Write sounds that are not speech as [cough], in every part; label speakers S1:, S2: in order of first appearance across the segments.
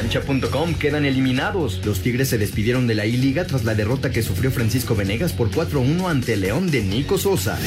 S1: Cancha.com quedan eliminados. Los Tigres se despidieron de la I-Liga tras la derrota que sufrió Francisco Venegas por 4-1 ante León de Nico Sosa.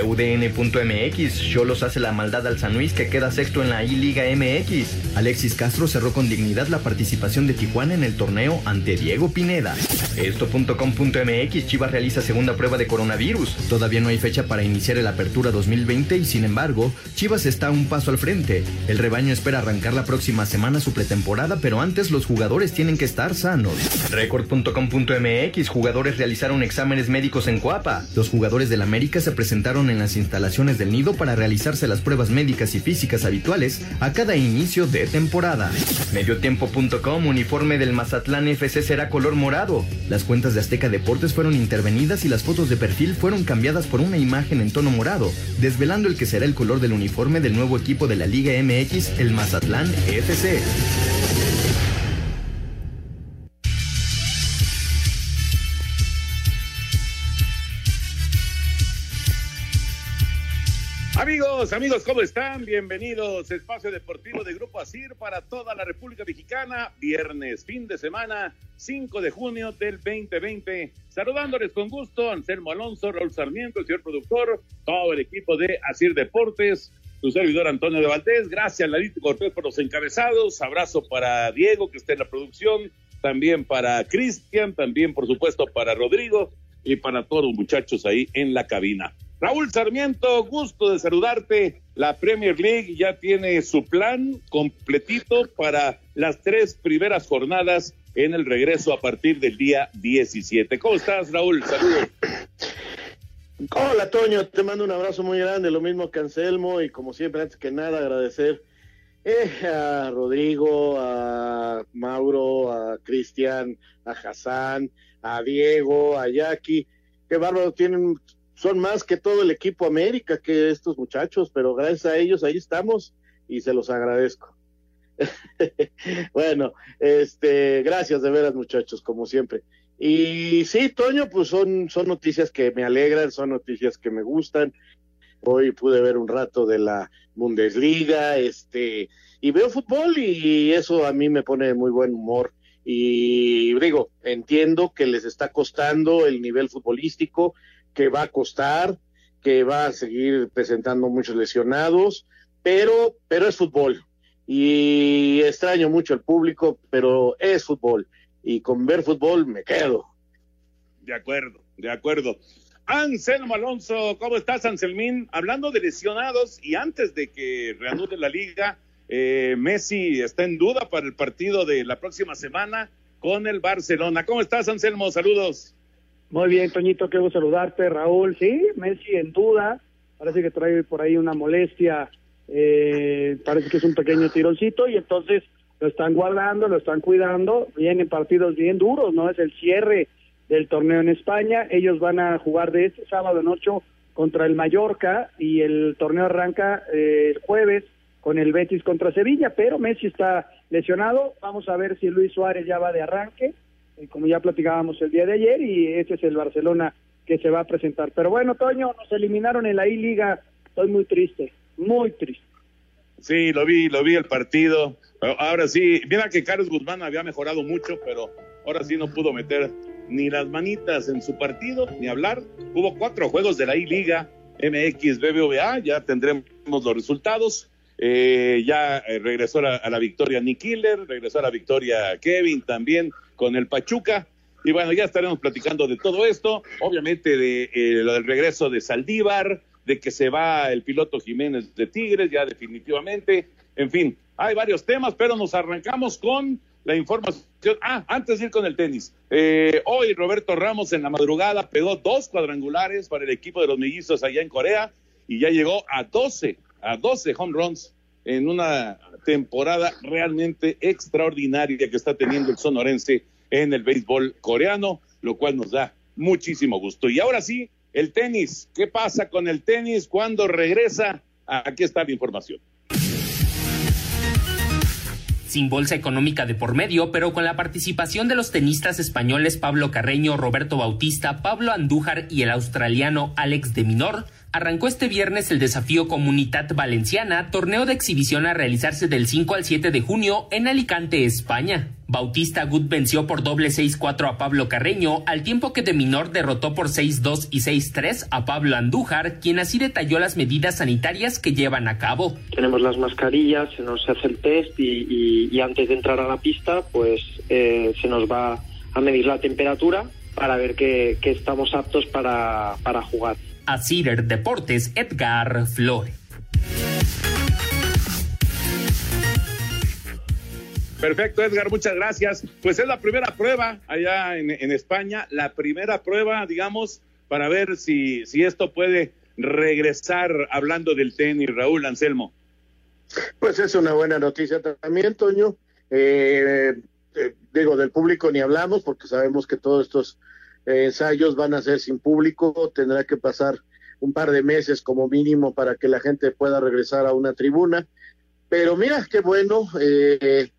S1: UDN.mx, Cholos hace la maldad al San Luis que queda sexto en la I-Liga MX. Alexis Castro cerró con dignidad la participación de Tijuana en el torneo ante Diego Pineda. Esto.com.mx, Chivas realiza segunda prueba de coronavirus. Todavía no hay fecha para iniciar el Apertura 2020 y sin embargo, Chivas está un paso al frente. El rebaño espera arrancar la próxima semana su pretemporada, pero antes los jugadores tienen que estar sanos. Record.com.mx, jugadores realizaron exámenes médicos en Coapa. Los jugadores del América se presentaron en las instalaciones del nido para realizarse las pruebas médicas y físicas habituales a cada inicio de temporada. Mediotiempo.com, uniforme del Mazatlán FC será color morado. Las cuentas de Azteca Deportes fueron intervenidas y las fotos de perfil fueron cambiadas por una imagen en tono morado, desvelando el que será el color del uniforme del nuevo equipo de la Liga MX, el Mazatlán FC.
S2: Amigos, amigos, ¿cómo están? Bienvenidos a Espacio Deportivo de Grupo ASIR para toda la República Mexicana. Viernes, fin de semana, 5 de junio del 2020. Saludándoles con gusto, Anselmo Alonso, Raúl Sarmiento, el señor productor, todo el equipo de ASIR Deportes, su servidor Antonio de Valdés. Gracias, Lalito Cortés, por los encabezados. Abrazo para Diego, que está en la producción. También para Cristian, también, por supuesto, para Rodrigo y para todos los muchachos ahí en la cabina. Raúl Sarmiento, gusto de saludarte. La Premier League ya tiene su plan completito para las tres primeras jornadas en el regreso a partir del día 17. ¿Cómo estás, Raúl? Saludos.
S3: Hola, Toño. Te mando un abrazo muy grande, lo mismo que Anselmo, y como siempre, antes que nada, agradecer eh, a Rodrigo, a Mauro, a Cristian, a Hassan, a Diego, a Jackie. Qué bárbaro, tienen son más que todo el equipo América, que estos muchachos, pero gracias a ellos ahí estamos y se los agradezco. [laughs] bueno, este, gracias de veras muchachos, como siempre. Y sí, Toño, pues son, son noticias que me alegran, son noticias que me gustan. Hoy pude ver un rato de la Bundesliga, este, y veo fútbol y eso a mí me pone muy buen humor. Y digo, entiendo que les está costando el nivel futbolístico, que va a costar, que va a seguir presentando muchos lesionados, pero, pero es fútbol. Y extraño mucho al público, pero es fútbol. Y con ver fútbol me quedo.
S2: De acuerdo, de acuerdo. Anselmo Alonso, ¿cómo estás, Anselmín? Hablando de lesionados y antes de que reanude la liga, eh, Messi está en duda para el partido de la próxima semana con el Barcelona. ¿Cómo estás, Anselmo? Saludos.
S4: Muy bien, Toñito, quiero saludarte, Raúl. Sí, Messi en duda, parece que trae por ahí una molestia, eh, parece que es un pequeño tironcito y entonces lo están guardando, lo están cuidando. Vienen partidos bien duros, ¿no? Es el cierre del torneo en España. Ellos van a jugar de este sábado en ocho contra el Mallorca y el torneo arranca eh, el jueves con el Betis contra Sevilla, pero Messi está lesionado. Vamos a ver si Luis Suárez ya va de arranque eh, como ya platicábamos el día de ayer, y ese es el Barcelona que se va a presentar. Pero bueno, Toño, nos eliminaron en la I-Liga, estoy muy triste, muy triste.
S2: Sí, lo vi, lo vi el partido. Ahora sí, mira que Carlos Guzmán había mejorado mucho, pero ahora sí no pudo meter ni las manitas en su partido, ni hablar. Hubo cuatro juegos de la I-Liga MX BBVA, ya tendremos los resultados. Eh, ya eh, regresó a la, victoria Nick Killer, regresó a la victoria Kevin también con el Pachuca. Y bueno, ya estaremos platicando de todo esto, obviamente de eh, lo del regreso de Saldívar, de que se va el piloto Jiménez de Tigres, ya definitivamente. En fin, hay varios temas, pero nos arrancamos con la información. Ah, antes de ir con el tenis. Eh, hoy Roberto Ramos en la madrugada pegó dos cuadrangulares para el equipo de los mellizos allá en Corea y ya llegó a 12, a 12 home runs en una temporada realmente extraordinaria que está teniendo el sonorense en el béisbol coreano, lo cual nos da muchísimo gusto. Y ahora sí, el tenis. ¿Qué pasa con el tenis cuando regresa? Aquí está la información
S5: sin bolsa económica de por medio, pero con la participación de los tenistas españoles Pablo Carreño, Roberto Bautista, Pablo Andújar y el australiano Alex de Minor, arrancó este viernes el desafío Comunitat Valenciana, torneo de exhibición a realizarse del 5 al 7 de junio en Alicante, España. Bautista Gut venció por doble 6-4 a Pablo Carreño, al tiempo que de Minor derrotó por 6-2 y 6-3 a Pablo Andújar, quien así detalló las medidas sanitarias que llevan a cabo.
S6: Tenemos las mascarillas, se nos hace el test y, antes de entrar a la pista, pues eh, se nos va a medir la temperatura para ver que, estamos aptos para, para jugar
S5: a Cider Deportes Edgar Flores.
S2: Perfecto, Edgar, muchas gracias. Pues es la primera prueba allá en, España, la primera prueba, digamos, para ver si, si esto puede regresar hablando del tenis, Raúl Anselmo.
S3: Pues es una buena noticia también, Toño. Eh, eh, digo, del público ni hablamos porque sabemos que todos estos ensayos van a ser sin público, tendrá que pasar un par de meses como mínimo para que la gente pueda regresar a una tribuna. Pero mira, qué bueno eh,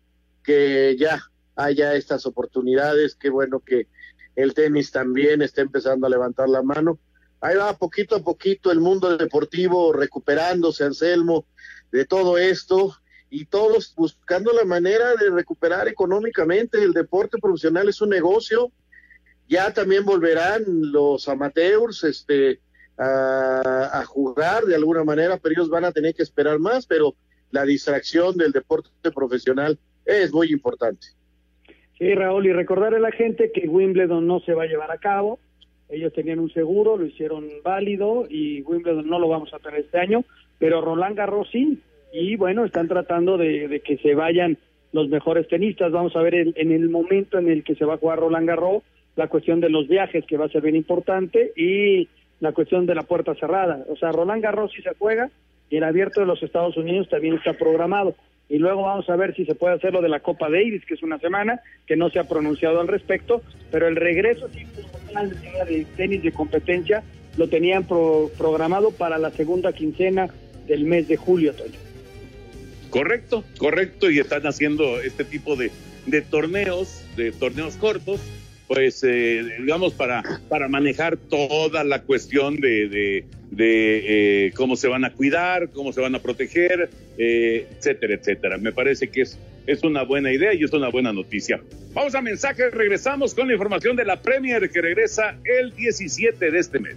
S3: que ya haya estas oportunidades, qué bueno que el tenis también está empezando a levantar la mano. Ahí va poquito a poquito el mundo deportivo recuperándose, Anselmo, de todo esto y todos buscando la manera de recuperar económicamente. El deporte profesional es un negocio ya también volverán los amateurs este, a, jugar de alguna manera, pero ellos van a tener que esperar más, pero la distracción del deporte profesional es muy importante.
S4: Sí, Raúl, y recordarle a la gente que Wimbledon no se va a llevar a cabo. Ellos tenían un seguro, lo hicieron válido y Wimbledon no lo vamos a tener este año, pero Roland Garros sí. Y bueno, están tratando de, que se vayan los mejores tenistas. Vamos a ver en el momento en el que se va a jugar Roland Garros, la cuestión de los viajes, que va a ser bien importante, y la cuestión de la puerta cerrada. O sea, Roland Garros sí se juega y el abierto de los Estados Unidos también está programado. Y luego vamos a ver si se puede hacer lo de la Copa Davis, que es una semana, que no se ha pronunciado al respecto, pero el regreso de tenis de competencia lo tenían programado para la segunda quincena del mes de julio, Toño.
S2: Correcto, correcto, y están haciendo este tipo de, de torneos, de torneos cortos, pues, eh, digamos, para, para manejar toda la cuestión de, de, eh, cómo se van a cuidar, cómo se van a proteger, eh, etcétera, etcétera. Me parece que es, es una buena idea y es una buena noticia. Vamos a mensajes, regresamos con la información de la Premier que regresa el 17 de este mes.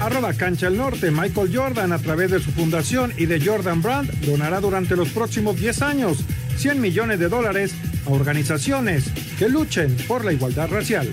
S7: Arroba Cancha al Norte, Michael Jordan, a través de su fundación y de Jordan Brand, donará durante los próximos 10 años 100 millones de dólares a organizaciones que luchen por la igualdad racial.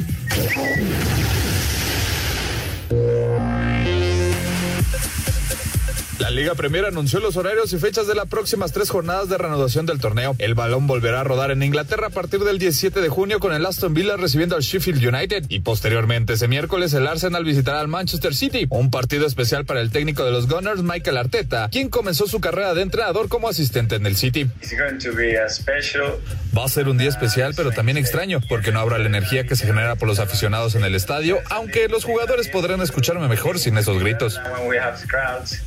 S8: La Liga Premier anunció los horarios y fechas de las próximas tres jornadas de reanudación del torneo. El balón volverá a rodar en Inglaterra a partir del 17 de junio con el Aston Villa recibiendo al Sheffield United y posteriormente ese miércoles el Arsenal visitará al Manchester City, un partido especial para el técnico de los Gunners Michael Arteta, quien comenzó su carrera de entrenador como asistente en el City. Va a ser un día especial pero también extraño porque no habrá la energía que se genera por los aficionados en el estadio, aunque los jugadores podrán escucharme mejor sin esos gritos.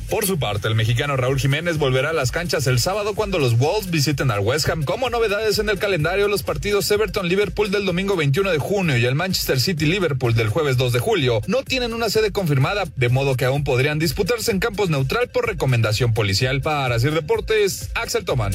S8: Por su parte, el mexicano Raúl Jiménez volverá a las canchas el sábado cuando los Wolves visiten al West Ham. Como novedades en el calendario, los partidos Everton-Liverpool del domingo 21 de junio y el Manchester City-Liverpool del jueves 2 de julio no tienen una sede confirmada, de modo que aún podrían disputarse en campos neutral por recomendación policial. Para hacer deportes, Axel Toman.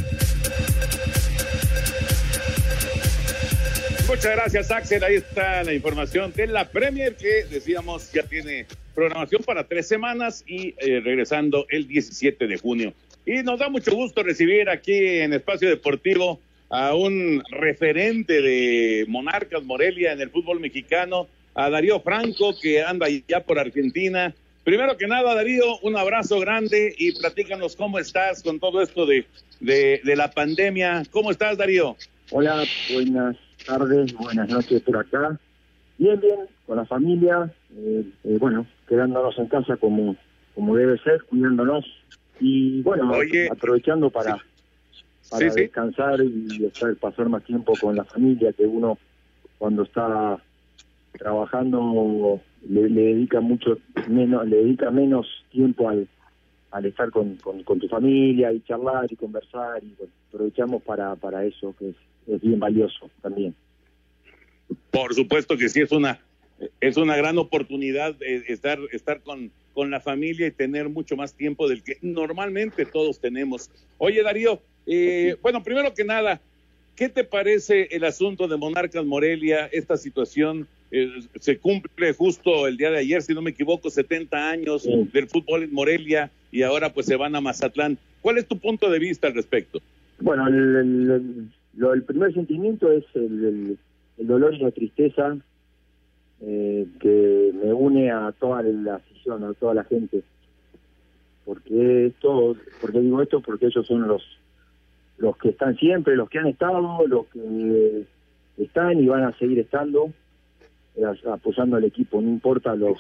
S2: Muchas gracias, Axel. Ahí está la información de la Premier que decíamos ya tiene programación para tres semanas y eh, regresando el 17 de junio. Y nos da mucho gusto recibir aquí en Espacio Deportivo a un referente de Monarcas Morelia en el fútbol mexicano, a Darío Franco, que anda ya por Argentina. Primero que nada, Darío, un abrazo grande y platícanos cómo estás con todo esto de, de, de la pandemia. ¿Cómo estás, Darío?
S9: Hola, buenas tardes, buenas noches por acá. Bien, bien, con la familia, eh, eh, bueno, quedándonos en casa como, como debe ser, cuidándonos. Y bueno, aprovechando para, para descansar y estar, pasar más tiempo con la familia que uno cuando está trabajando le, dedica mucho menos, le dedica menos tiempo al, al estar con, con, tu familia y charlar y conversar y aprovechamos para, para eso que es, es bien valioso también.
S2: Por supuesto que sí, es una, es una gran oportunidad eh, estar, estar con, con la familia y tener mucho más tiempo del que normalmente todos tenemos. Oye, Darío, eh, bueno, primero que nada, ¿qué te parece el asunto de Monarcas Morelia, esta situación? Eh, se cumple justo el día de ayer, si no me equivoco, 70 años del fútbol en Morelia y ahora pues se van a Mazatlán. ¿Cuál es tu punto de vista al respecto?
S9: Bueno, el, el primer sentimiento es el, el dolor y la tristeza eh, que me une a toda la afición, a toda la gente. Porque esto, porque digo esto, porque ellos son los los que están siempre, los que han estado, los que están y van a seguir estando eh, apoyando al equipo, no importa los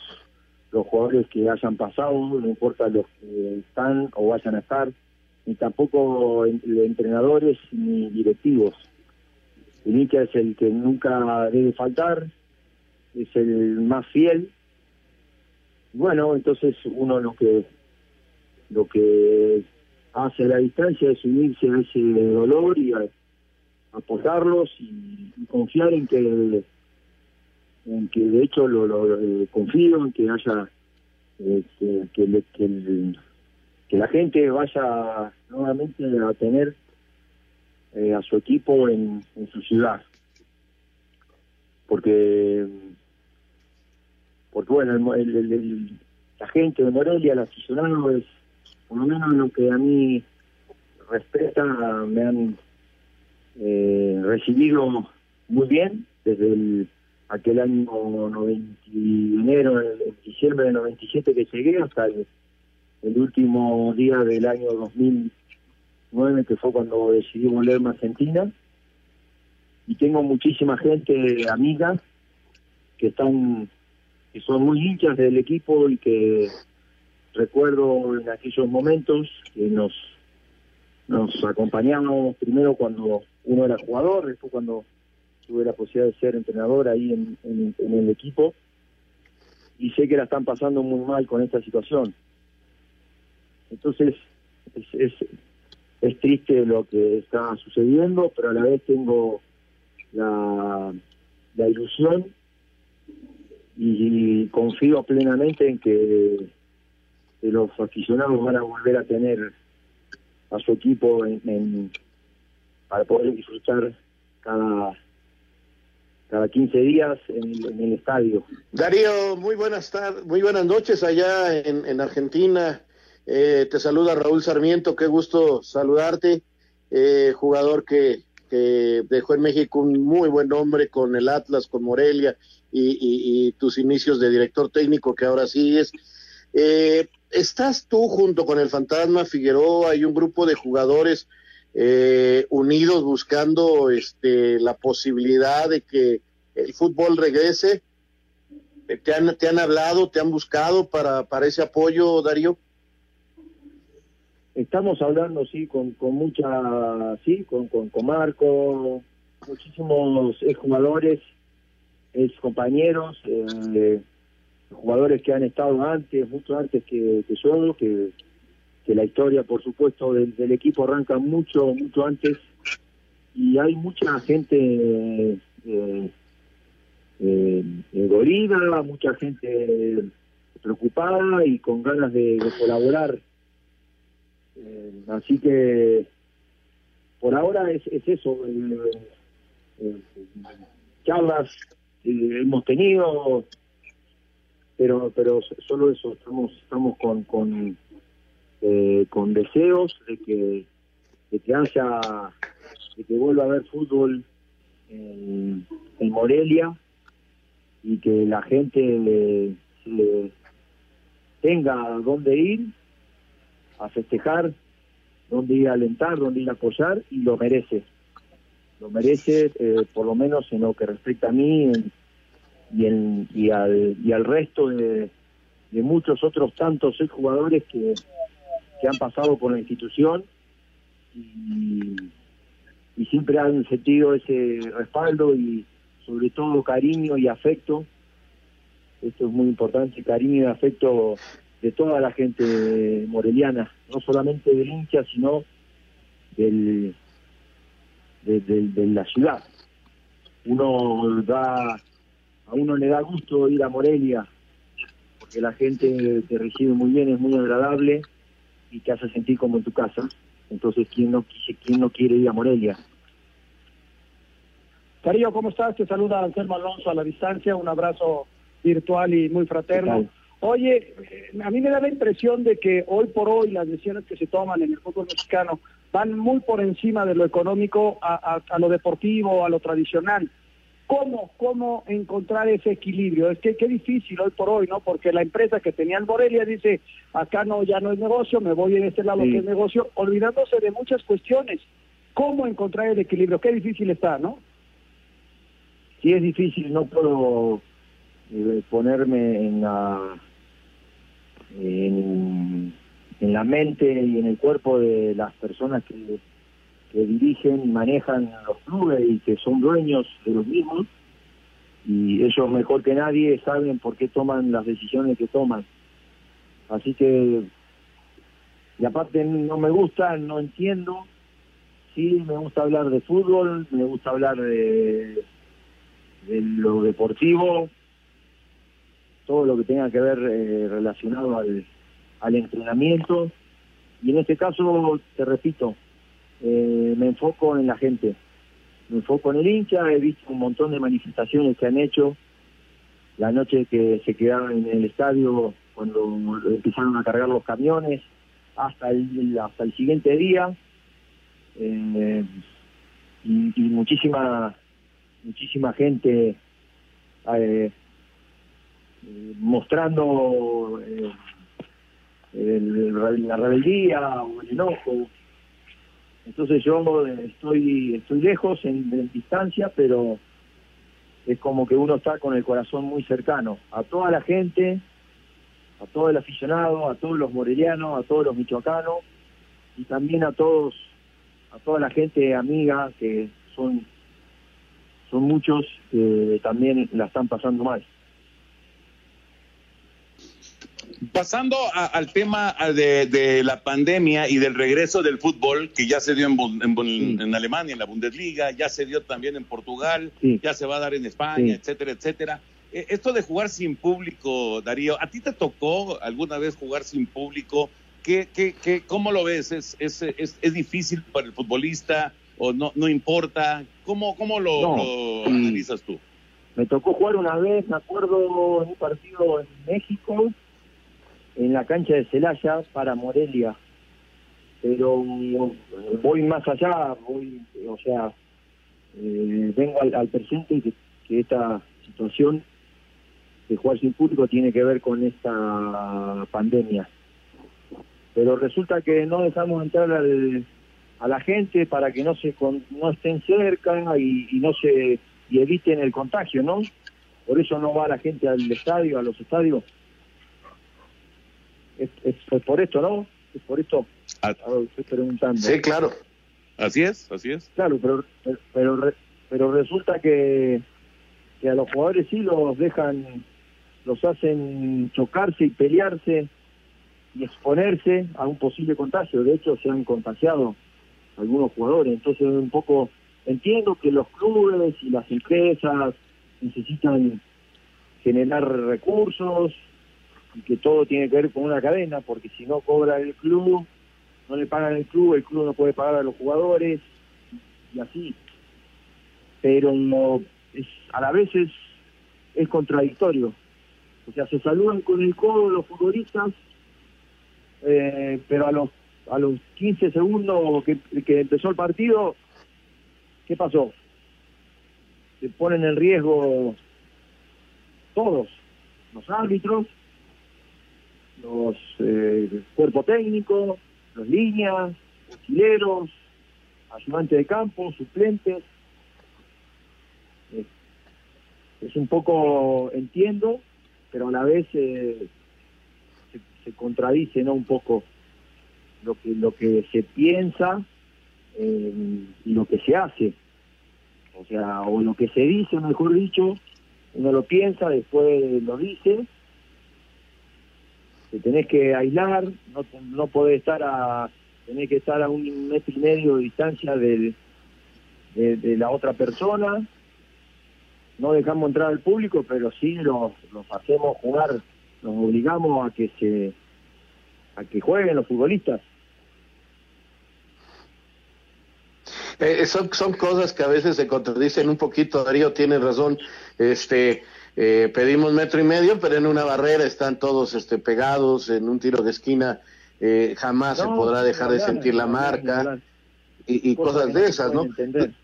S9: los jugadores que hayan pasado, no importa los que están o vayan a estar, ni tampoco entrenadores ni directivos Inicia es el que nunca debe faltar, es el más fiel. Bueno, entonces uno lo que lo que hace a la distancia es unirse a ese dolor y apoyarlos y, confiar en que en que de hecho lo, eh, confío en que haya eh, que, que, que la gente vaya nuevamente a tener eh, a su equipo en, su ciudad. Porque, porque bueno, el, la gente de Morelia, el aficionado, es por lo menos lo que a mí respeta, me han eh, recibido muy bien desde el, aquel año 90, enero, el, diciembre de 97 que llegué hasta el, el último día del año 2000 que fue cuando decidí volverme a Argentina. Y tengo muchísima gente amiga que están que son muy hinchas del equipo y que recuerdo en aquellos momentos que nos nos acompañamos primero cuando uno era jugador, después cuando tuve la posibilidad de ser entrenador ahí en, en, el equipo y sé que la están pasando muy mal con esta situación. Entonces, es, es triste lo que está sucediendo, pero a la vez tengo la, ilusión y, confío plenamente en que, los aficionados van a volver a tener a su equipo en, para poder disfrutar cada cada 15 días en, el estadio.
S3: Darío, muy buenas tardes, muy buenas noches allá en, en Argentina. Eh, te saluda Raúl Sarmiento, qué gusto saludarte, eh, jugador que, dejó en México un muy buen nombre con el Atlas, con Morelia y, tus inicios de director técnico que ahora sigues. Eh, ¿Estás tú junto con el Fantasma Figueroa y un grupo de jugadores unidos buscando este, la posibilidad de que el fútbol regrese? ¿Te han, te han hablado, te han buscado para, para ese apoyo, Darío?
S9: Estamos hablando, sí, con, con mucha, sí, con, con, Marco, muchísimos jugadores, ex compañeros, eh, jugadores que han estado antes, mucho antes que, yo, que, la historia, por supuesto, del, equipo arranca mucho, mucho antes, y hay mucha gente eh, eh, mucha gente preocupada y con ganas de colaborar eh, así que por ahora es, es eso. charlas eh, hemos tenido, pero pero solo eso, estamos estamos con con, eh, con deseos de que de que haya, de que vuelva a haber fútbol en, en Morelia y que la gente le, le tenga dónde ir a festejar, dónde ir a alentar, dónde ir a apoyar y lo merece. Lo merece, eh, por lo menos en lo que respecta a mí y, en, y, al, y al resto de, de muchos otros tantos jugadores que, han pasado por la institución y siempre han sentido ese respaldo y sobre todo cariño y afecto. Esto es muy importante, cariño y afecto de toda la gente moreliana, no solamente del hincha, sino del, de, la ciudad. Uno da, a uno le da gusto ir a Morelia, porque la gente te recibe muy bien, es muy agradable y te hace sentir como en tu casa. Entonces, ¿quién no, quién no quiere ir a Morelia?
S4: Carillo, ¿cómo estás? Te saluda Anselmo Alonso a la distancia, un abrazo virtual y muy fraterno. Oye, eh, a mí me da la impresión de que hoy por hoy las decisiones que se toman en el fútbol mexicano van muy por encima de lo económico a, lo deportivo, a lo tradicional. ¿Cómo, ¿Cómo encontrar ese equilibrio? Es que qué difícil hoy por hoy, ¿no? Porque la empresa que tenía el Morelia dice, acá no, ya no es negocio, me voy en este lado que es negocio, olvidándose de muchas cuestiones. ¿Cómo encontrar el equilibrio? Qué difícil está, ¿no?
S9: Sí es difícil, no puedo eh, ponerme en la en, la mente y en el cuerpo de las personas que, dirigen y manejan los clubes y que son dueños de los mismos y ellos mejor que nadie saben por qué toman las decisiones que toman. Así que, y aparte no me gusta, no entiendo, sí me gusta hablar de fútbol, me gusta hablar de lo deportivo, todo lo que tenga que ver eh, relacionado al, al entrenamiento. Y en este caso, te repito, eh, me enfoco en la gente, me enfoco en el hincha, he visto un montón de manifestaciones que han hecho. La noche que se quedaron en el estadio cuando empezaron a cargar los camiones hasta el hasta el siguiente día. Eh, y, muchísima muchísima gente mostrando eh, la rebeldía o el enojo. Entonces yo estoy estoy lejos en, distancia, pero es como que uno está con el corazón muy cercano a toda la gente, a todo el aficionado, a todos los morelianos, a todos los michoacanos y también a todos a toda la gente amiga que son son muchos que también la están pasando mal.
S2: Pasando al tema de, la pandemia y del regreso del fútbol, que ya se dio en, Alemania, en la Bundesliga, ya se dio también en Portugal, ya se va a dar en España, etcétera, etcétera. E, esto de jugar sin público, Darío, ¿a ti te tocó alguna vez jugar sin público? ¿Qué, qué, qué, ¿Cómo lo ves? ¿Es, es, es, es difícil para el futbolista? o no, no importa? ¿Cómo, cómo lo, analizas tú?
S9: Me tocó jugar una vez, me acuerdo, en un partido en México, en la cancha de Celaya para Morelia. Pero voy más allá, voy, o sea, eh, vengo al, presente que, que esta situación de jugar sin público tiene que ver con esta pandemia. Pero resulta que no dejamos entrar a la gente para que no se no estén cerca y, no se y eviten el contagio, ¿no? Por eso no va la gente al estadio, a los estadios. Es, por esto, ¿no? Es por esto.
S2: Ah. estoy preguntando. Sí, claro. Así es, así es.
S9: Claro, pero pero pero resulta que que a los jugadores sí los dejan, los hacen chocarse y pelearse y exponerse a un posible contagio. De hecho, se han contagiado algunos jugadores. Entonces, un poco entiendo que los clubes y las empresas necesitan generar recursos y que todo tiene que ver con una cadena, porque si no cobra el club, no le pagan el club, el club no puede pagar a los jugadores y así. Pero no, es a la vez es, es contradictorio. O sea, se saludan con el codo los futbolistas, eh, pero a los a los 15 segundos que, que empezó el partido, ¿qué pasó? Se ponen en riesgo todos, los árbitros, los eh, cuerpo técnico, los líneas, auxiliares, ayudantes de campo, suplentes. Eh, es un poco, entiendo, pero a la vez eh, se, se, contradice no un poco lo que lo que se piensa y lo que se hace o sea o lo que se dice mejor dicho uno lo piensa después lo dice te tenés que aislar no no podés estar a tenés que estar a un metro y medio de distancia del, de, de la otra persona no dejamos entrar al público, pero sí los, los hacemos jugar, los obligamos a que se a que jueguen los futbolistas.
S3: Eh, son, son cosas que a veces se contradicen un poquito, Darío tiene razón, este eh, pedimos metro y medio, pero en una barrera están todos este pegados, en un tiro de esquina eh, jamás no, se podrá dejar no, de sentir la marca y, y cosas de esas, ¿no?
S9: Entender.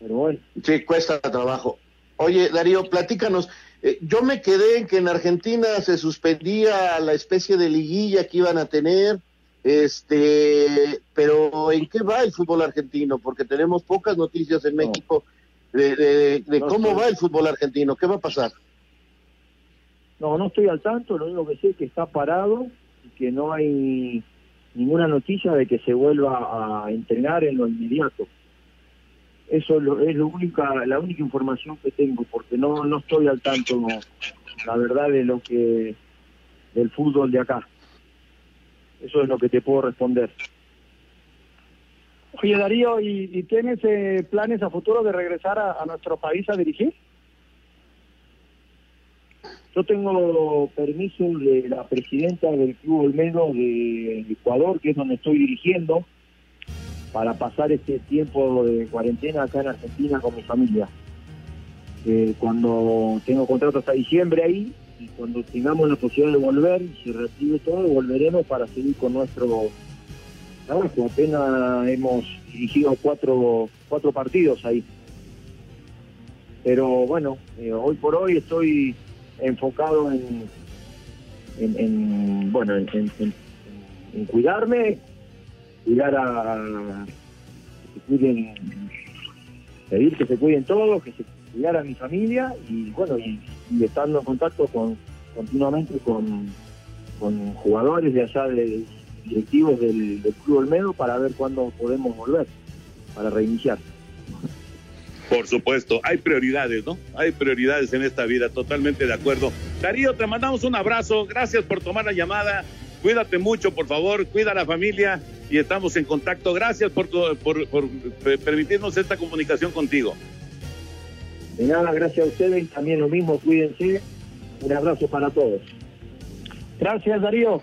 S9: Pero bueno.
S3: Sí, cuesta trabajo. Oye, Darío, platícanos. Eh, yo me quedé en que en Argentina se suspendía la especie de liguilla que iban a tener, este, pero ¿en qué va el fútbol argentino? Porque tenemos pocas noticias en México. De, de, de no cómo estoy... va el fútbol argentino. ¿Qué va a pasar?
S9: No, no estoy al tanto. Lo único que sé es que está parado y que no hay ninguna noticia de que se vuelva a entrenar en lo inmediato eso es, lo, es lo única, la única información que tengo, porque no, no estoy al tanto, no, la verdad, de lo que del fútbol de acá. Eso es lo que te puedo responder.
S4: Oye, Darío, ¿y, tienes eh, planes a futuro de regresar a, nuestro país a dirigir?
S9: Yo tengo permiso de la presidenta del Club Olmedo de Ecuador, que es donde estoy dirigiendo, para pasar este tiempo de cuarentena acá en Argentina con mi familia. Eh, cuando tengo contrato hasta diciembre ahí, y cuando tengamos la posibilidad de volver y se reactive todo, volveremos para seguir con nuestro trabajo. Apenas hemos dirigido cuatro, cuatro partidos ahí. Pero bueno, eh, hoy por hoy estoy enfocado en, en, en bueno, en, cuidarme, cuidar a que se cuiden, pedir que se cuiden todos, que se cuidara a mi familia y bueno, y, y estando en contacto con continuamente con, con jugadores de allá de directivos del, del Club Olmedo para ver cuándo podemos volver, para reiniciar.
S2: Por supuesto, hay prioridades, ¿no? Hay prioridades en esta vida, totalmente de acuerdo. Darío, te mandamos un abrazo, gracias por tomar la llamada, cuídate mucho, por favor, cuida a la familia y estamos en contacto. Gracias por, por, por permitirnos esta comunicación contigo.
S9: De nada, gracias a ustedes, también lo mismo, cuídense. Un abrazo para todos.
S4: Gracias, Darío.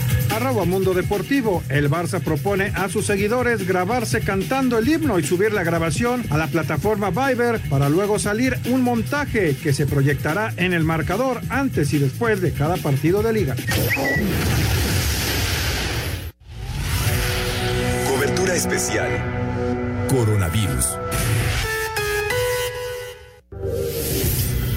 S7: Arroba Mundo Deportivo. El Barça propone a sus seguidores grabarse cantando el himno y subir la grabación a la plataforma Viber para luego salir un montaje que se proyectará en el marcador antes y después de cada partido de liga.
S10: Cobertura especial. Coronavirus.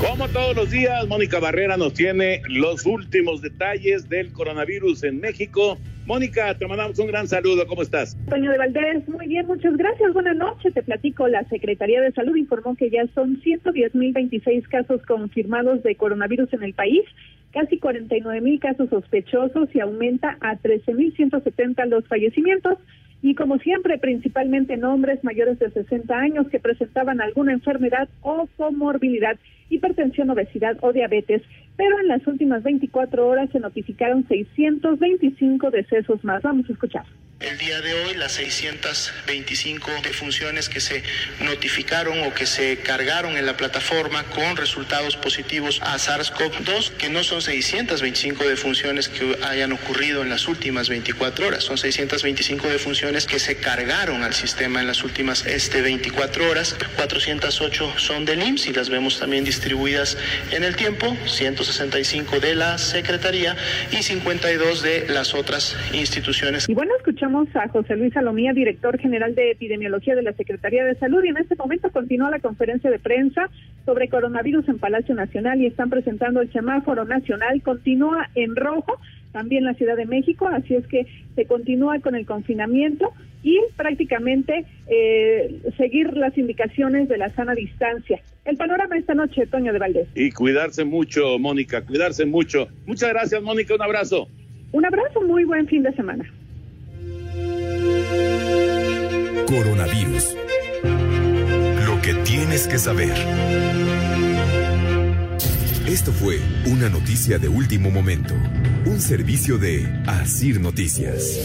S2: Como todos los días, Mónica Barrera nos tiene los últimos detalles del coronavirus en México. Mónica, te mandamos un gran saludo. ¿Cómo estás?
S11: Toño de Valdés, muy bien, muchas gracias. Buenas noches. Te platico. La Secretaría de Salud informó que ya son 110.026 casos confirmados de coronavirus en el país casi 49 mil casos sospechosos y aumenta a 13.170 los fallecimientos. Y como siempre, principalmente en hombres mayores de 60 años que presentaban alguna enfermedad o comorbilidad, hipertensión, obesidad o diabetes. Pero en las últimas 24 horas se notificaron 625 decesos más. Vamos a escuchar.
S12: El día de hoy las 625 defunciones que se notificaron o que se cargaron en la plataforma con resultados positivos a SARS-CoV-2, que no son 625 defunciones que hayan ocurrido en las últimas 24 horas, son 625 defunciones que se cargaron al sistema en las últimas este, 24 horas. 408 son del IMSS y las vemos también distribuidas en el tiempo, 165 de la Secretaría y 52 de las otras instituciones.
S11: Y bueno, escuchamos a José Luis Salomía, director general de epidemiología de la Secretaría de Salud, y en este momento continúa la conferencia de prensa sobre coronavirus en Palacio Nacional y están presentando el semáforo nacional, continúa en rojo, también la Ciudad de México, así es que se continúa con el confinamiento y prácticamente eh, seguir las indicaciones de la sana distancia. El panorama esta noche, Toño de Valdés.
S2: Y cuidarse mucho, Mónica, cuidarse mucho. Muchas gracias, Mónica, un abrazo.
S11: Un abrazo, muy buen fin de semana.
S10: Coronavirus. Lo que tienes que saber. Esto fue una noticia de último momento. Un servicio de Asir Noticias.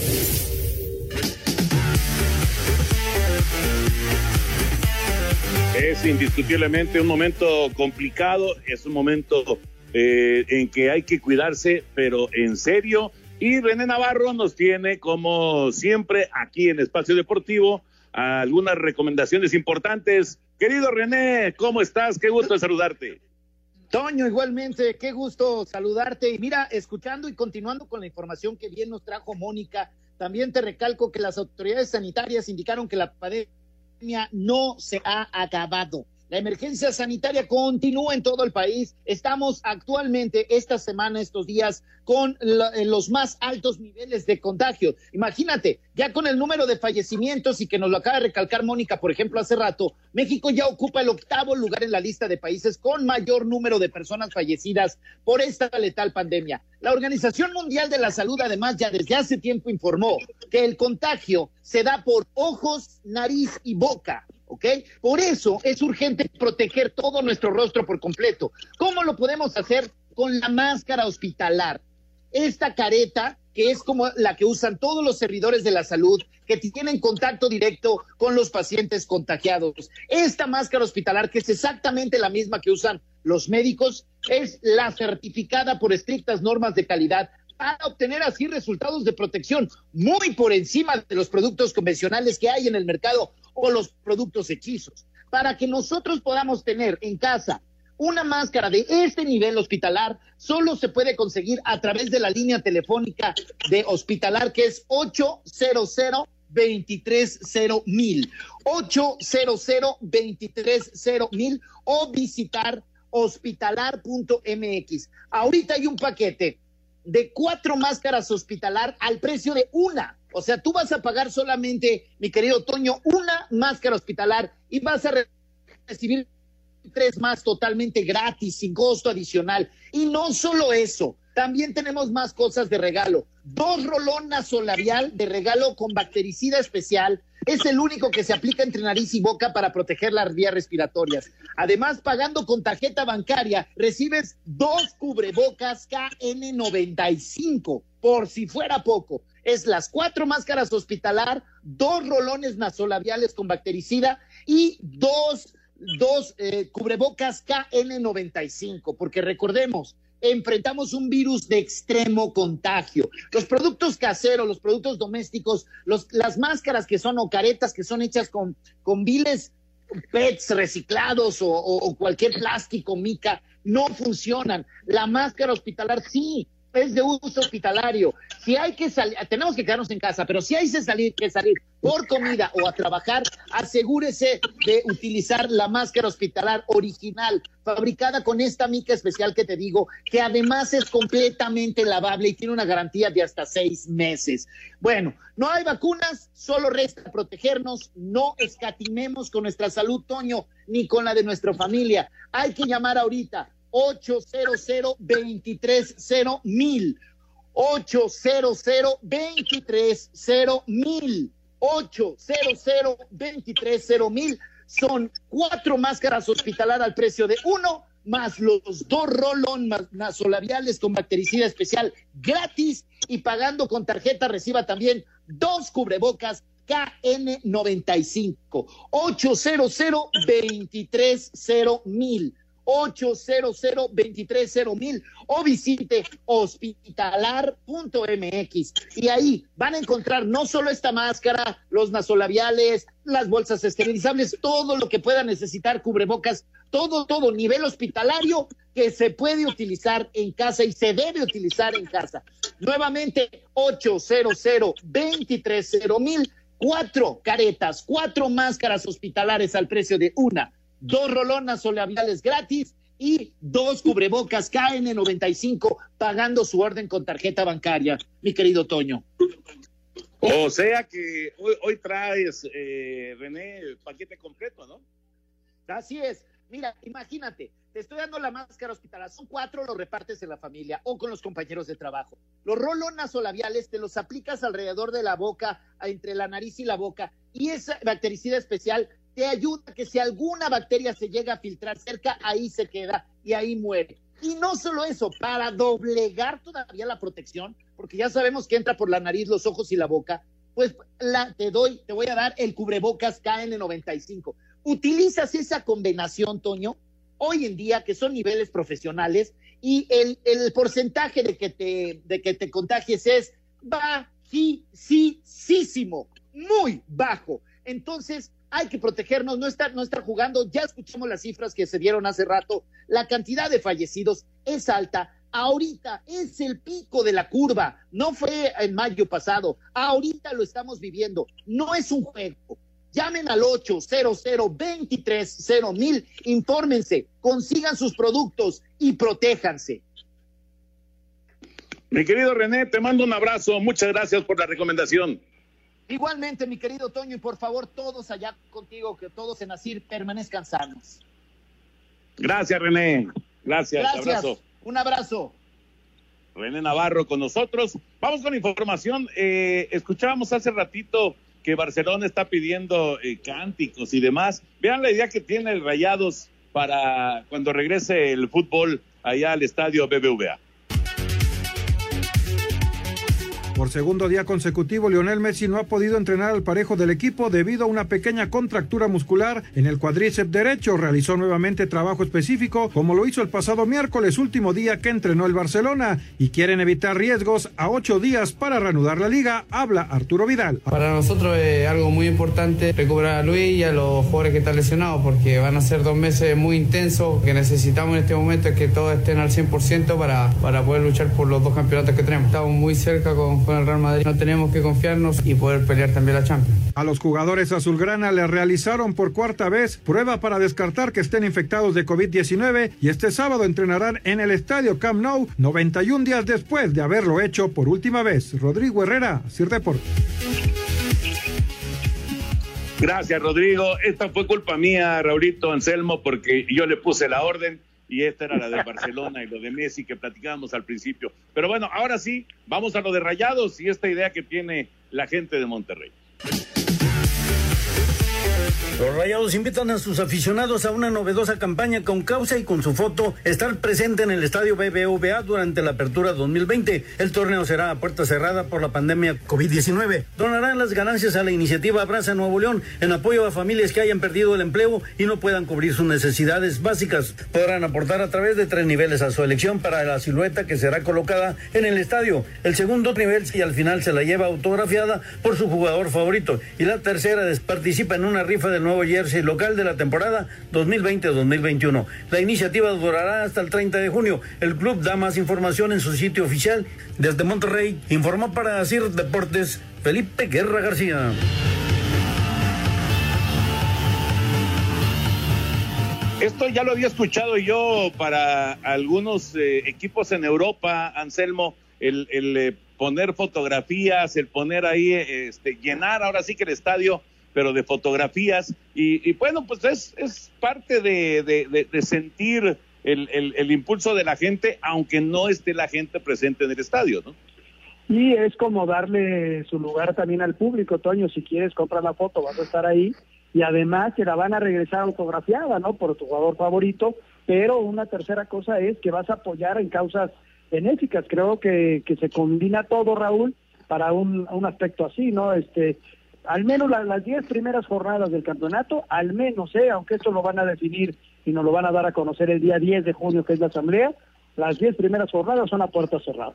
S2: Es indiscutiblemente un momento complicado, es un momento eh, en que hay que cuidarse, pero en serio. Y René Navarro nos tiene, como siempre, aquí en Espacio Deportivo, algunas recomendaciones importantes. Querido René, ¿cómo estás? Qué gusto saludarte.
S13: Toño, igualmente, qué gusto saludarte. Y mira, escuchando y continuando con la información que bien nos trajo Mónica, también te recalco que las autoridades sanitarias indicaron que la pandemia no se ha acabado. La emergencia sanitaria continúa en todo el país. Estamos actualmente esta semana, estos días, con los más altos niveles de contagio. Imagínate, ya con el número de fallecimientos y que nos lo acaba de recalcar Mónica, por ejemplo, hace rato, México ya ocupa el octavo lugar en la lista de países con mayor número de personas fallecidas por esta letal pandemia. La Organización Mundial de la Salud, además, ya desde hace tiempo informó que el contagio se da por ojos, nariz y boca ¿ok? Por eso es urgente proteger todo nuestro rostro por completo. ¿Cómo lo podemos hacer? Con la máscara hospitalar. Esta careta, que es como la que usan todos los servidores de la salud, que tienen contacto directo con los pacientes contagiados. Esta máscara hospitalar, que es exactamente la misma que usan los médicos, es la certificada por estrictas normas de calidad para obtener así resultados de protección muy por encima de los productos convencionales que hay en el mercado o los productos hechizos, para que nosotros podamos tener en casa una máscara de este nivel hospitalar solo se puede conseguir a través de la línea telefónica de hospitalar que es 800 230 mil 800 230 mil o visitar hospitalar.mx. Ahorita hay un paquete de cuatro máscaras hospitalar al precio de una. O sea, tú vas a pagar solamente, mi querido Toño, una máscara hospitalar y vas a recibir tres más totalmente gratis, sin costo adicional. Y no solo eso, también tenemos más cosas de regalo. Dos rolón nasolabial de regalo con bactericida especial. Es el único que se aplica entre nariz y boca para proteger las vías respiratorias. Además, pagando con tarjeta bancaria, recibes dos cubrebocas KN95, por si fuera poco es las cuatro máscaras hospitalar, dos rolones nasolabiales con bactericida y dos, dos eh, cubrebocas KN95, porque recordemos, enfrentamos un virus de extremo contagio. Los productos caseros, los productos domésticos, los, las máscaras que son o caretas que son hechas con, con viles PETs reciclados o, o cualquier plástico, mica, no funcionan. La máscara hospitalar sí, es de uso hospitalario. Si hay que salir, tenemos que quedarnos en casa, pero si hay que salir, que salir por comida o a trabajar, asegúrese de utilizar la máscara hospitalar original, fabricada con esta mica especial que te digo, que además es completamente lavable y tiene una garantía de hasta seis meses. Bueno, no hay vacunas, solo resta protegernos, no escatimemos con nuestra salud, Toño, ni con la de nuestra familia. Hay que llamar ahorita 800 230 mil. 800 230 mil. 800 230 mil. Son cuatro máscaras hospitaladas al precio de uno, más los dos rolón nasolabiales con bactericida especial gratis y pagando con tarjeta reciba también dos cubrebocas KN95. 800 230 mil. 800 mil o visite hospitalar.mx y ahí van a encontrar no solo esta máscara, los nasolabiales, las bolsas esterilizables, todo lo que pueda necesitar, cubrebocas, todo, todo nivel hospitalario que se puede utilizar en casa y se debe utilizar en casa. Nuevamente, 800 mil, cuatro caretas, cuatro máscaras hospitalares al precio de una dos rolonas labiales gratis y dos cubrebocas KN95 pagando su orden con tarjeta bancaria, mi querido Toño.
S2: O sea que hoy, traes, eh, René, el paquete completo, ¿no?
S13: Así es. Mira, imagínate, te estoy dando la máscara hospitalaria, son cuatro, los repartes en la familia o con los compañeros de trabajo. Los rolonas o labiales te los aplicas alrededor de la boca, entre la nariz y la boca, y esa bactericida especial te ayuda que si alguna bacteria se llega a filtrar cerca, ahí se queda y ahí muere. Y no solo eso, para doblegar todavía la protección, porque ya sabemos que entra por la nariz, los ojos y la boca, pues la, te doy, te voy a dar el cubrebocas KN95. Utilizas esa combinación, Toño, hoy en día, que son niveles profesionales, y el, el porcentaje de que, te, de que te contagies es bajísimo, muy bajo. Entonces, hay que protegernos, no estar, no estar jugando. Ya escuchamos las cifras que se dieron hace rato. La cantidad de fallecidos es alta. Ahorita es el pico de la curva. No fue en mayo pasado. Ahorita lo estamos viviendo. No es un juego. Llamen al 800 230 mil, infórmense, consigan sus productos y protéjanse.
S2: Mi querido René, te mando un abrazo. Muchas gracias por la recomendación.
S13: Igualmente, mi querido Toño, y por favor, todos allá contigo, que todos en Asir permanezcan sanos.
S2: Gracias, René. Gracias.
S13: Gracias. Un abrazo.
S2: René Navarro con nosotros. Vamos con información. Eh, escuchábamos hace ratito que Barcelona está pidiendo eh, cánticos y demás. Vean la idea que tiene el Rayados para cuando regrese el fútbol allá al estadio BBVA.
S7: Por segundo día consecutivo, Lionel Messi no ha podido entrenar al parejo del equipo debido a una pequeña contractura muscular en el cuadríceps derecho. Realizó nuevamente trabajo específico, como lo hizo el pasado miércoles, último día que entrenó el Barcelona, y quieren evitar riesgos a ocho días para reanudar la liga. Habla Arturo Vidal.
S14: Para nosotros es algo muy importante recuperar a Luis y a los jugadores que están lesionados, porque van a ser dos meses muy intensos. que necesitamos en este momento es que todos estén al 100% para, para poder luchar por los dos campeonatos que tenemos. Estamos muy cerca con con el Real Madrid. No tenemos que confiarnos y poder pelear también la Champions.
S7: A los jugadores azulgrana le realizaron por cuarta vez prueba para descartar que estén infectados de COVID-19 y este sábado entrenarán en el estadio Camp Nou 91 días después de haberlo hecho por última vez. Rodrigo Herrera, Sir Deport.
S2: Gracias, Rodrigo. Esta fue culpa mía, Raulito Anselmo, porque yo le puse la orden y esta era la de Barcelona y lo de Messi que platicábamos al principio. Pero bueno, ahora sí, vamos a lo de Rayados y esta idea que tiene la gente de Monterrey.
S15: Los Rayados invitan a sus aficionados a una novedosa campaña con causa y con su foto estar presente en el estadio BBVA durante la apertura 2020. El torneo será a puerta cerrada por la pandemia COVID-19. Donarán las ganancias a la iniciativa Abraza Nuevo León en apoyo a familias que hayan perdido el empleo y no puedan cubrir sus necesidades básicas. Podrán aportar a través de tres niveles a su elección para la silueta que será colocada en el estadio. El segundo nivel y al final se la lleva autografiada por su jugador favorito y la tercera participa en una rifa del nuevo jersey local de la temporada 2020-2021. La iniciativa durará hasta el 30 de junio. El club da más información en su sitio oficial. Desde Monterrey, informó para CIR Deportes Felipe Guerra García.
S2: Esto ya lo había escuchado yo para algunos eh, equipos en Europa, Anselmo, el, eh, poner fotografías, el poner ahí, este, llenar ahora sí que el estadio pero de fotografías. Y, bueno, pues es, es parte de, sentir el, impulso de la gente, aunque no esté la gente presente en el estadio, ¿no?
S4: Y es como darle su lugar también al público, Toño, si quieres comprar la foto, vas a estar ahí y además se la van a regresar autografiada, ¿no? Por tu jugador favorito, pero una tercera cosa es que vas a apoyar en causas benéficas. Creo que, que se combina todo, Raúl, para un aspecto así, ¿no? Este, al menos las 10 primeras jornadas del campeonato, al menos, ¿eh? aunque esto lo van a definir y nos lo van a dar a conocer el día 10 de junio, que es la asamblea, las 10 primeras jornadas son a puerta cerrada.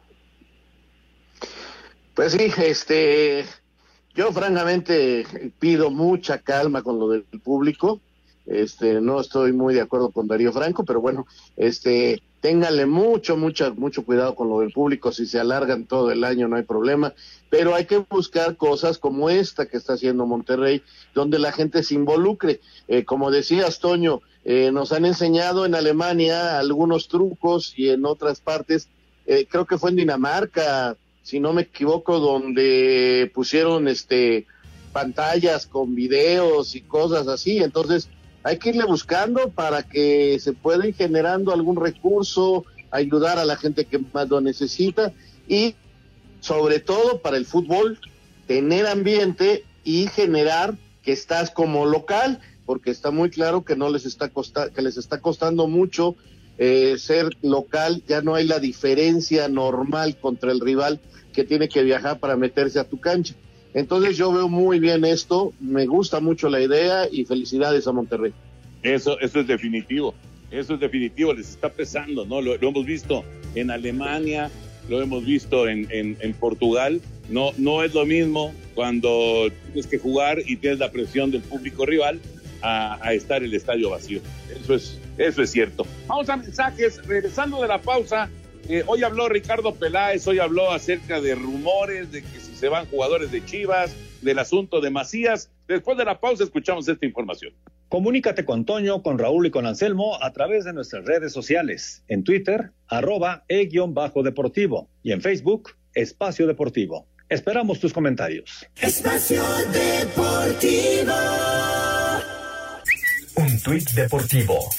S3: Pues sí, este, yo francamente pido mucha calma con lo del público. Este, no estoy muy de acuerdo con Darío Franco, pero bueno, este, ténganle mucho, mucho, mucho cuidado con lo del público. Si se alargan todo el año, no hay problema. Pero hay que buscar cosas como esta que está haciendo Monterrey, donde la gente se involucre. Eh, como decías, Toño, eh, nos han enseñado en Alemania algunos trucos y en otras partes, eh, creo que fue en Dinamarca, si no me equivoco, donde pusieron este pantallas con videos y cosas así. Entonces, hay que irle buscando para que se pueda ir generando algún recurso, ayudar a la gente que más lo necesita y sobre todo para el fútbol, tener ambiente y generar que estás como local, porque está muy claro que no les está que les está costando mucho eh, ser local, ya no hay la diferencia normal contra el rival que tiene que viajar para meterse a tu cancha. Entonces yo veo muy bien esto, me gusta mucho la idea y felicidades a Monterrey.
S2: Eso, eso es definitivo, eso es definitivo, les está pesando, ¿no? Lo, hemos visto en Alemania, lo hemos visto en, en, Portugal, no, no es lo mismo cuando tienes que jugar y tienes la presión del público rival a, estar el estadio vacío. Eso es, eso es cierto. Vamos a mensajes, regresando de la pausa, eh, hoy habló Ricardo Peláez, hoy habló acerca de rumores de que si se van jugadores de Chivas, del asunto de Macías. Después de la pausa escuchamos esta información.
S16: Comunícate con Toño, con Raúl y con Anselmo a través de nuestras redes sociales. En Twitter, arroba e-deportivo y en Facebook, Espacio Deportivo. Esperamos tus comentarios.
S17: Espacio Deportivo.
S18: Un tuit deportivo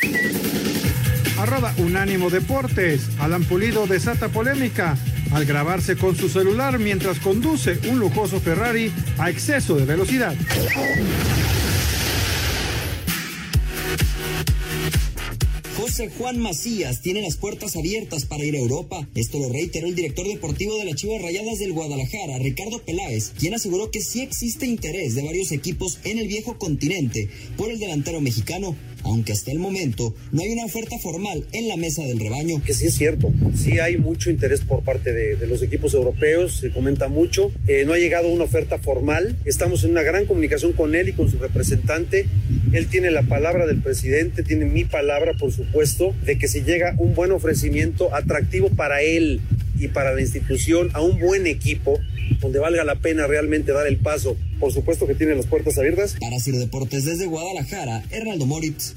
S7: Arroba Unánimo Deportes. Alan Pulido desata polémica al grabarse con su celular mientras conduce un lujoso Ferrari a exceso de velocidad.
S1: José Juan Macías tiene las puertas abiertas para ir a Europa. Esto lo reiteró el director deportivo de las Chivas Rayadas del Guadalajara, Ricardo Peláez, quien aseguró que sí existe interés de varios equipos en el viejo continente por el delantero mexicano aunque hasta el momento no hay una oferta formal en la mesa del rebaño.
S19: Que sí es cierto, sí hay mucho interés por parte de, los equipos europeos, se comenta mucho, eh, no ha llegado una oferta formal, estamos en una gran comunicación con él y con su representante, él tiene la palabra del presidente, tiene mi palabra, por supuesto, de que si llega un buen ofrecimiento atractivo para él y para la institución, a un buen equipo, donde valga la pena realmente dar el paso. Por supuesto que tiene las puertas abiertas.
S1: Para Ciro Deportes desde Guadalajara, Hernando Moritz.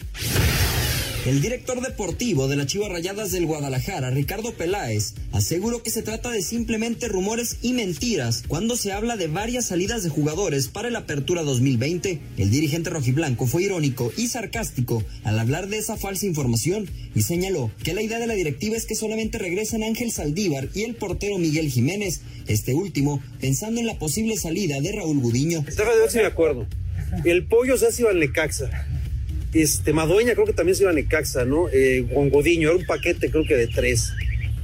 S1: El director deportivo de las Chivas Rayadas del Guadalajara, Ricardo Peláez, aseguró que se trata de simplemente rumores y mentiras cuando se habla de varias salidas de jugadores para la apertura 2020. El dirigente rojiblanco fue irónico y sarcástico al hablar de esa falsa información y señaló que la idea de la directiva es que solamente regresan Ángel Saldívar y el portero Miguel Jiménez, este último pensando en la posible salida de Raúl Gudiño.
S19: Estaba de acuerdo. El pollo se ha sido este, Madueña creo que también se iba a Necaxa, ¿no? Eh, con Godiño, era un paquete creo que de tres.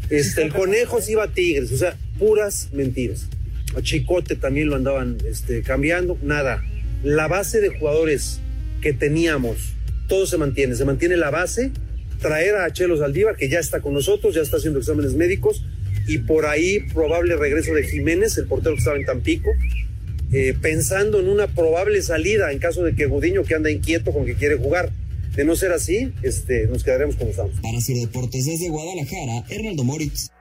S19: Este, el conejo se iba a Tigres, o sea, puras mentiras. A Chicote también lo andaban este, cambiando, nada. La base de jugadores que teníamos, todo se mantiene, se mantiene la base, traer a Chelo Saldívar, que ya está con nosotros, ya está haciendo exámenes médicos, y por ahí probable regreso de Jiménez, el portero que estaba en Tampico, eh, pensando en una probable salida en caso de que Gudiño, que anda inquieto con que quiere jugar. De no ser así, este, nos quedaremos como estamos.
S1: Para Sir Deportes desde Guadalajara, Hernando Moritz.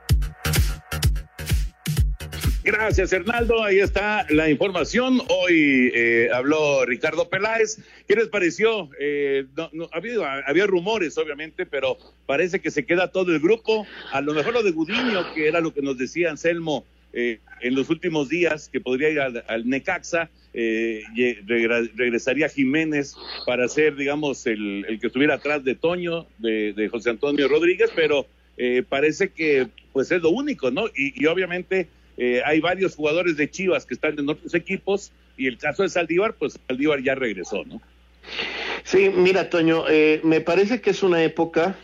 S2: Gracias, Hernaldo. Ahí está la información. Hoy eh, habló Ricardo Peláez. ¿Qué les pareció? Eh, había, había, rumores, obviamente, pero parece que se queda todo el grupo. A lo mejor lo de Gudiño, que era lo que nos decía Anselmo eh, en los últimos días que podría ir al, Necaxa. eh, regresaría Jiménez para ser, digamos, el, que estuviera atrás de Toño, de, José Antonio Rodríguez, pero eh, parece que pues es lo único, ¿no? Y, obviamente eh, hay varios jugadores de Chivas que están en otros equipos y el caso de Saldívar, pues Saldívar ya regresó, ¿no?
S3: Sí, mira, Toño, me parece que es una época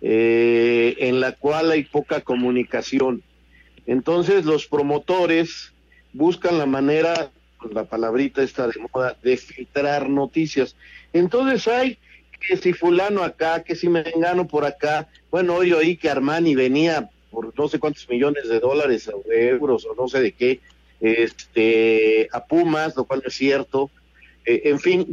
S3: en la cual hay poca comunicación. Entonces los promotores buscan la manera la palabrita está de moda, de filtrar noticias. Entonces hay que si fulano acá, que si me engano por acá, bueno, hoy oí que Armani venía por no sé cuántos millones de dólares o de euros o no sé de qué, este, a Pumas, lo cual no es cierto. Eh, en fin,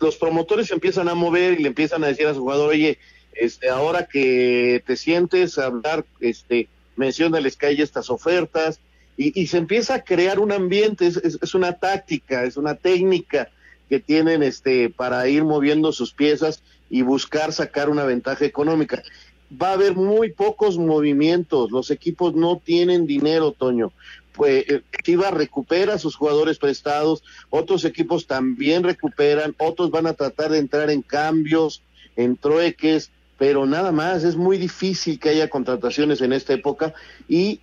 S3: los promotores empiezan a mover y le empiezan a decir a su jugador, oye, este, ahora que te sientes a hablar, este, mencionales que hay estas ofertas, y, se empieza a crear un ambiente, es, una táctica, es una técnica que tienen este para ir moviendo sus piezas y buscar sacar una ventaja económica. Va a haber muy pocos movimientos, los equipos no tienen dinero, Toño. Pues Chivas recupera sus jugadores prestados, otros equipos también recuperan, otros van a tratar de entrar en cambios, en trueques, pero nada más, es muy difícil que haya contrataciones en esta época y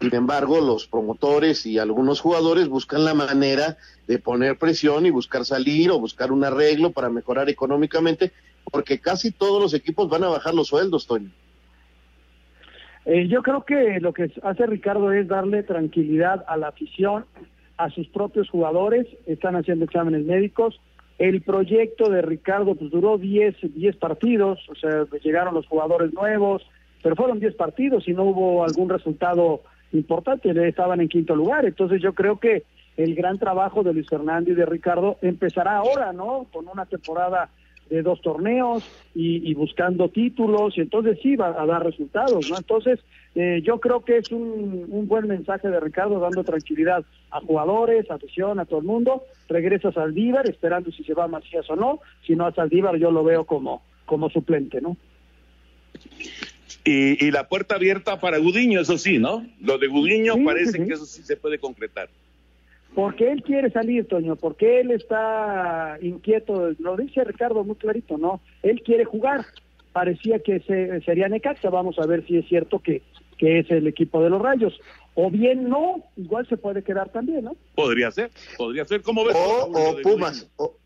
S3: sin embargo, los promotores y algunos jugadores buscan la manera de poner presión y buscar salir o buscar un arreglo para mejorar económicamente, porque casi todos los equipos van a bajar los sueldos, Toño.
S4: Eh, yo creo que lo que hace Ricardo es darle tranquilidad a la afición, a sus propios jugadores, están haciendo exámenes médicos. El proyecto de Ricardo pues duró 10 diez partidos, o sea, llegaron los jugadores nuevos, pero fueron 10 partidos y no hubo algún resultado importante, estaban en quinto lugar. Entonces yo creo que el gran trabajo de Luis Fernando y de Ricardo empezará ahora, ¿no? Con una temporada de dos torneos y, buscando títulos, y entonces sí va a dar resultados, ¿no? Entonces, eh, yo creo que es un, buen mensaje de Ricardo dando tranquilidad a jugadores, a afición, a todo el mundo. Regresa a Saldívar, esperando si se va a Macías o no. Si no a Saldívar, yo lo veo como, como suplente, ¿no?
S2: Y, la puerta abierta para Gudiño, eso sí, ¿no? Lo de Gudiño parece que eso sí se puede concretar.
S4: Porque él quiere salir, Toño, porque él está inquieto, lo dice Ricardo muy clarito, ¿no? Él quiere jugar. Parecía que se, sería Necaxa, vamos a ver si es cierto que, que es el equipo de los Rayos. O bien no, igual se puede quedar también, ¿no?
S2: Podría ser, podría ser, como ves?
S3: O, Pumas, o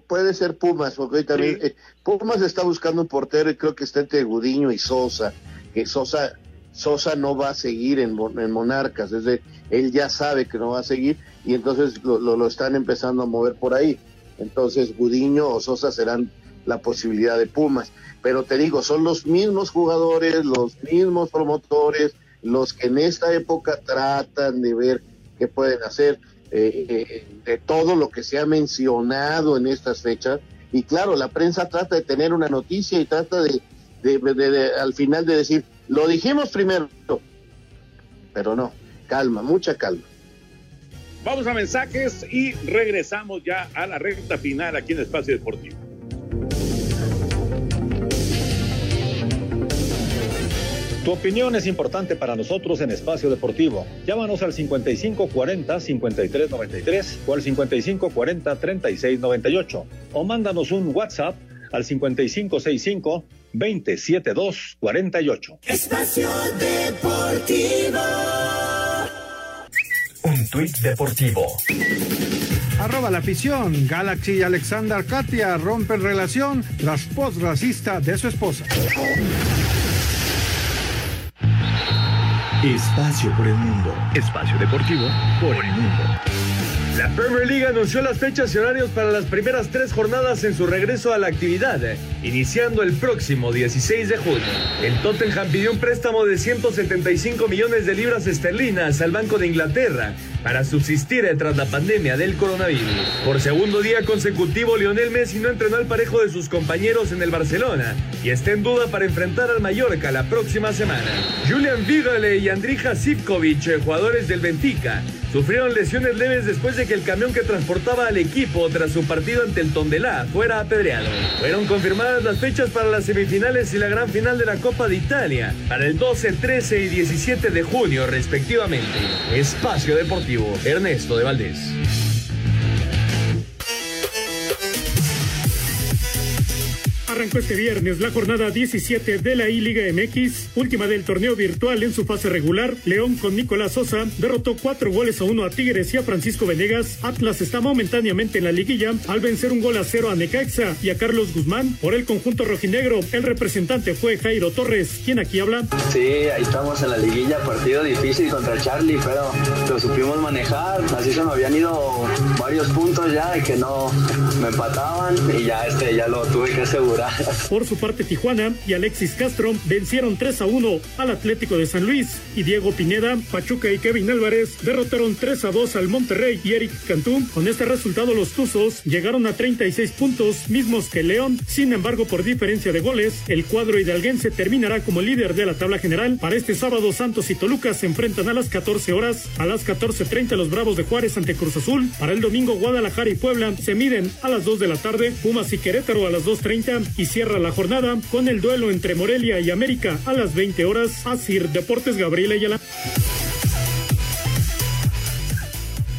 S3: puede ser Pumas, porque también eh, Pumas está buscando un portero y creo que está entre Gudiño y Sosa, que Sosa Sosa no va a seguir en, Monarcas, es decir, él ya sabe que no va a seguir y entonces lo, están empezando a mover por ahí. Entonces Gudiño o Sosa serán la posibilidad de Pumas. Pero te digo, son los mismos jugadores, los mismos promotores, los que en esta época tratan de ver qué pueden hacer. Eh, eh, de todo lo que se ha mencionado en estas fechas. Y claro, la prensa trata de tener una noticia y trata de, al final de decir, lo dijimos primero, pero no, calma, mucha calma.
S2: Vamos a mensajes y regresamos ya a la recta final aquí en Espacio Deportivo.
S16: Tu opinión es importante para nosotros en Espacio Deportivo. Llámanos al 5540-5393 o al 5540-3698 o mándanos un WhatsApp al 5565-27248.
S20: Espacio Deportivo.
S10: Un tuit deportivo.
S7: Arroba la afición. Galaxy y Alexander Katia rompen relación tras post racista de su esposa.
S10: Espacio por el mundo. Espacio deportivo por el mundo.
S21: La Premier League anunció las fechas y horarios para las primeras tres jornadas en su regreso a la actividad, iniciando el próximo 16 de junio. El Tottenham pidió un préstamo de 175 millones de libras esterlinas al Banco de Inglaterra para subsistir tras la pandemia del coronavirus. Por segundo día consecutivo, Lionel Messi no entrenó al parejo de sus compañeros en el Barcelona y está en duda para enfrentar al Mallorca la próxima semana. Julian Vigale y Andrija Sivkovic, jugadores del Benfica, sufrieron lesiones leves después de que el camión que transportaba al equipo tras su partido ante el Tondelá fuera apedreado. Fueron confirmadas las fechas para las semifinales y la gran final de la Copa de Italia para el 12, 13 y 17 de junio respectivamente. Espacio Deportivo, Ernesto de Valdés.
S22: Arrancó este viernes la jornada 17 de la I-Liga MX, última del torneo virtual en su fase regular. León con Nicolás Sosa derrotó cuatro goles a uno a Tigres y a Francisco Venegas. Atlas está momentáneamente en la liguilla al vencer un gol a cero a Necaxa y a Carlos Guzmán por el conjunto rojinegro. El representante fue Jairo Torres, quien aquí habla.
S23: Sí, ahí estamos en la liguilla, partido difícil contra Charlie, pero lo supimos manejar. Así se me habían ido varios puntos ya de que no me empataban y ya este ya lo tuve que asegurar.
S22: Por su parte, Tijuana y Alexis Castro vencieron 3 a 1 al Atlético de San Luis y Diego Pineda, Pachuca y Kevin Álvarez derrotaron 3 a 2 al Monterrey y Eric Cantú. Con este resultado, los Tuzos llegaron a 36 puntos, mismos que León. Sin embargo, por diferencia de goles, el cuadro hidalguense terminará como líder de la tabla general. Para este sábado, Santos y Toluca se enfrentan a las 14 horas. A las 14.30, los Bravos de Juárez ante Cruz Azul. Para el domingo, Guadalajara y Puebla se miden a las 2 de la tarde. Pumas y Querétaro a las 2.30 y cierra la jornada con el duelo entre Morelia y América a las 20 horas. Asir Deportes Gabriela Ayala.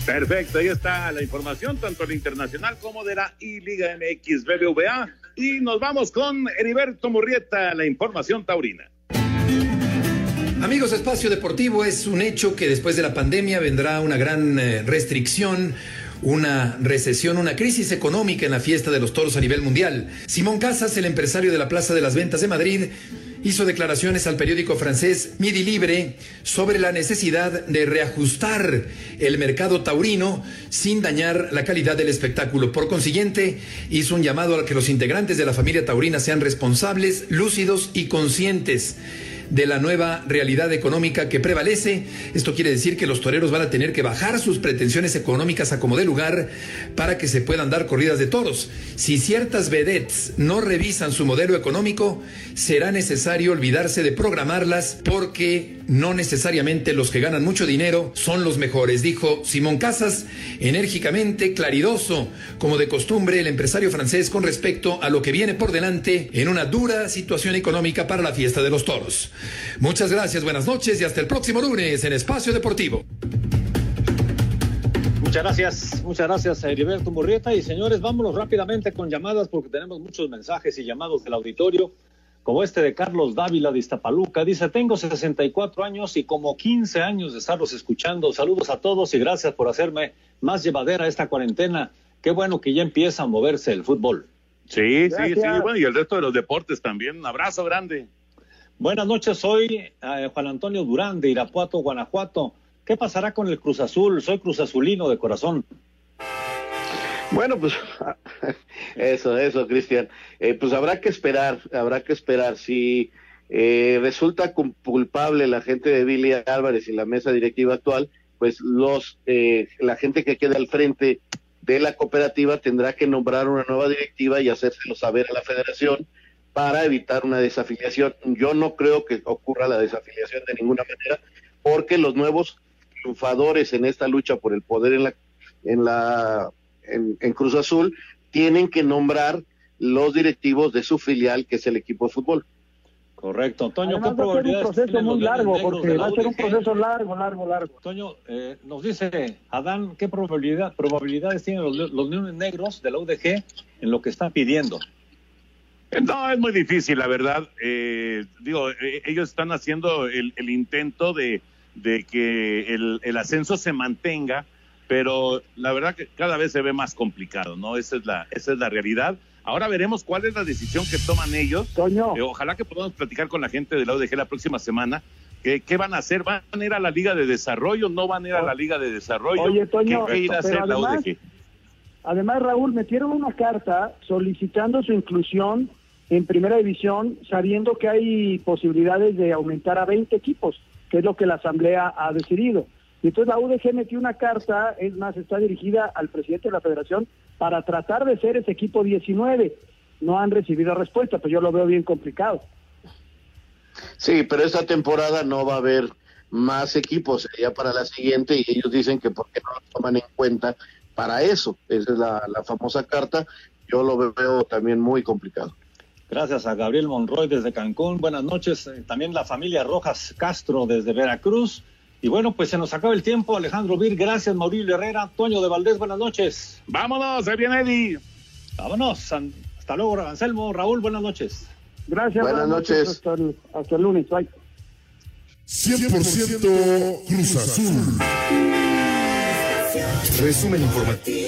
S2: Perfecto, ahí está la información, tanto la internacional como de la I-Liga MX BBVA. Y nos vamos con Heriberto Murrieta, la información taurina.
S8: Amigos, Espacio Deportivo es un hecho que después de la pandemia vendrá una gran eh, restricción una recesión, una crisis económica en la fiesta de los toros a nivel mundial. Simón Casas, el empresario de la Plaza de las Ventas de Madrid, hizo declaraciones al periódico francés Midi Libre sobre la necesidad de reajustar el mercado taurino sin dañar la calidad del espectáculo. Por consiguiente, hizo un llamado a que los integrantes de la familia taurina sean responsables, lúcidos y conscientes de la nueva realidad económica que prevalece. Esto quiere decir que los toreros van a tener que bajar sus pretensiones económicas a como de lugar para que se puedan dar corridas de toros. Si ciertas vedettes no revisan su modelo económico, será necesario olvidarse de programarlas porque no necesariamente los que ganan mucho dinero son los mejores, dijo Simón Casas, enérgicamente, claridoso, como de costumbre el empresario francés con respecto a lo que viene por delante en una dura situación económica para la fiesta de los toros. Muchas gracias, buenas noches y hasta el próximo lunes en Espacio Deportivo.
S16: Muchas gracias, muchas gracias a Heriberto Murrieta. Y señores, vámonos rápidamente con llamadas porque tenemos muchos mensajes y llamados del auditorio, como este de Carlos Dávila de Iztapaluca. Dice, tengo 64 años y como 15 años de estarlos escuchando. Saludos a todos y gracias por hacerme más llevadera esta cuarentena. Qué bueno que ya empieza a moverse el fútbol.
S2: Sí, sí, sí, bueno, y el resto de los deportes también. Un abrazo grande.
S16: Buenas noches, soy eh, Juan Antonio Durán de Irapuato, Guanajuato. ¿Qué pasará con el Cruz Azul? Soy Cruz Azulino de corazón.
S3: Bueno, pues [laughs] eso, eso, Cristian. Eh, pues habrá que esperar, habrá que esperar. Si eh, resulta culpable la gente de Billy Álvarez y la mesa directiva actual, pues los eh, la gente que quede al frente de la cooperativa tendrá que nombrar una nueva directiva y hacérselo saber a la federación para evitar una desafiliación. Yo no creo que ocurra la desafiliación de ninguna manera, porque los nuevos triunfadores en esta lucha por el poder en la en la en, Cruz Azul tienen que nombrar los directivos de su filial, que es el equipo de fútbol.
S16: Correcto, Toño.
S4: ¿qué va a ser un proceso muy largo, porque va a ser un proceso largo, largo, largo.
S16: Toño, eh, nos dice Adán, ¿qué probabilidad, probabilidades tienen los, los leones negros de la UDG en lo que están pidiendo?
S2: No, es muy difícil, la verdad. Eh, digo, eh, ellos están haciendo el, intento de, que el, ascenso se mantenga, pero la verdad que cada vez se ve más complicado, ¿no? Esa es la, esa es la realidad. Ahora veremos cuál es la decisión que toman ellos.
S4: Toño.
S2: Eh, ojalá que podamos platicar con la gente de la ODG la próxima semana. ¿Qué, ¿Qué, van a hacer? ¿Van a ir a la Liga de Desarrollo? ¿No van a ir a la Liga de Desarrollo?
S4: Oye, Toño,
S2: ¿Qué, a hacer la ODG?
S4: Además, Raúl, metieron una carta solicitando su inclusión en primera división, sabiendo que hay posibilidades de aumentar a 20 equipos, que es lo que la Asamblea ha decidido. Y entonces la UDG metió una carta, es más, está dirigida al presidente de la federación para tratar de ser ese equipo 19. No han recibido respuesta, pues yo lo veo bien complicado.
S3: Sí, pero esta temporada no va a haber más equipos, sería para la siguiente y ellos dicen que porque no lo toman en cuenta para eso. Esa es la famosa carta. Yo lo veo también muy complicado.
S16: Gracias a Gabriel Monroy desde Cancún. Buenas noches. Eh, también la familia Rojas Castro desde Veracruz. Y bueno, pues se nos acaba el tiempo. Alejandro Vir, gracias. Mauricio Herrera, Toño de Valdés, buenas noches.
S2: Vámonos, ahí viene Eddie.
S16: Vámonos. Hasta luego, Anselmo. Raúl, buenas noches.
S4: Gracias.
S3: Buenas noches.
S4: Hasta el, hasta el lunes. Bye.
S10: 100% Cruz Azul.
S24: Resumen informativo